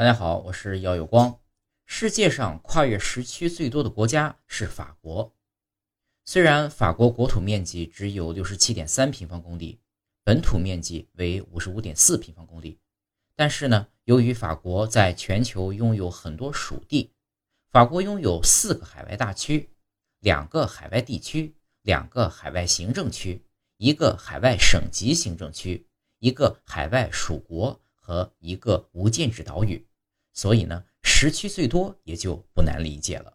大家好，我是姚有光。世界上跨越时区最多的国家是法国。虽然法国国土面积只有六十七点三平方公里，本土面积为五十五点四平方公里，但是呢，由于法国在全球拥有很多属地，法国拥有四个海外大区，两个海外地区，两个海外行政区，一个海外省级行政区，一个海外属国和一个无建制岛屿。所以呢，十七岁多也就不难理解了。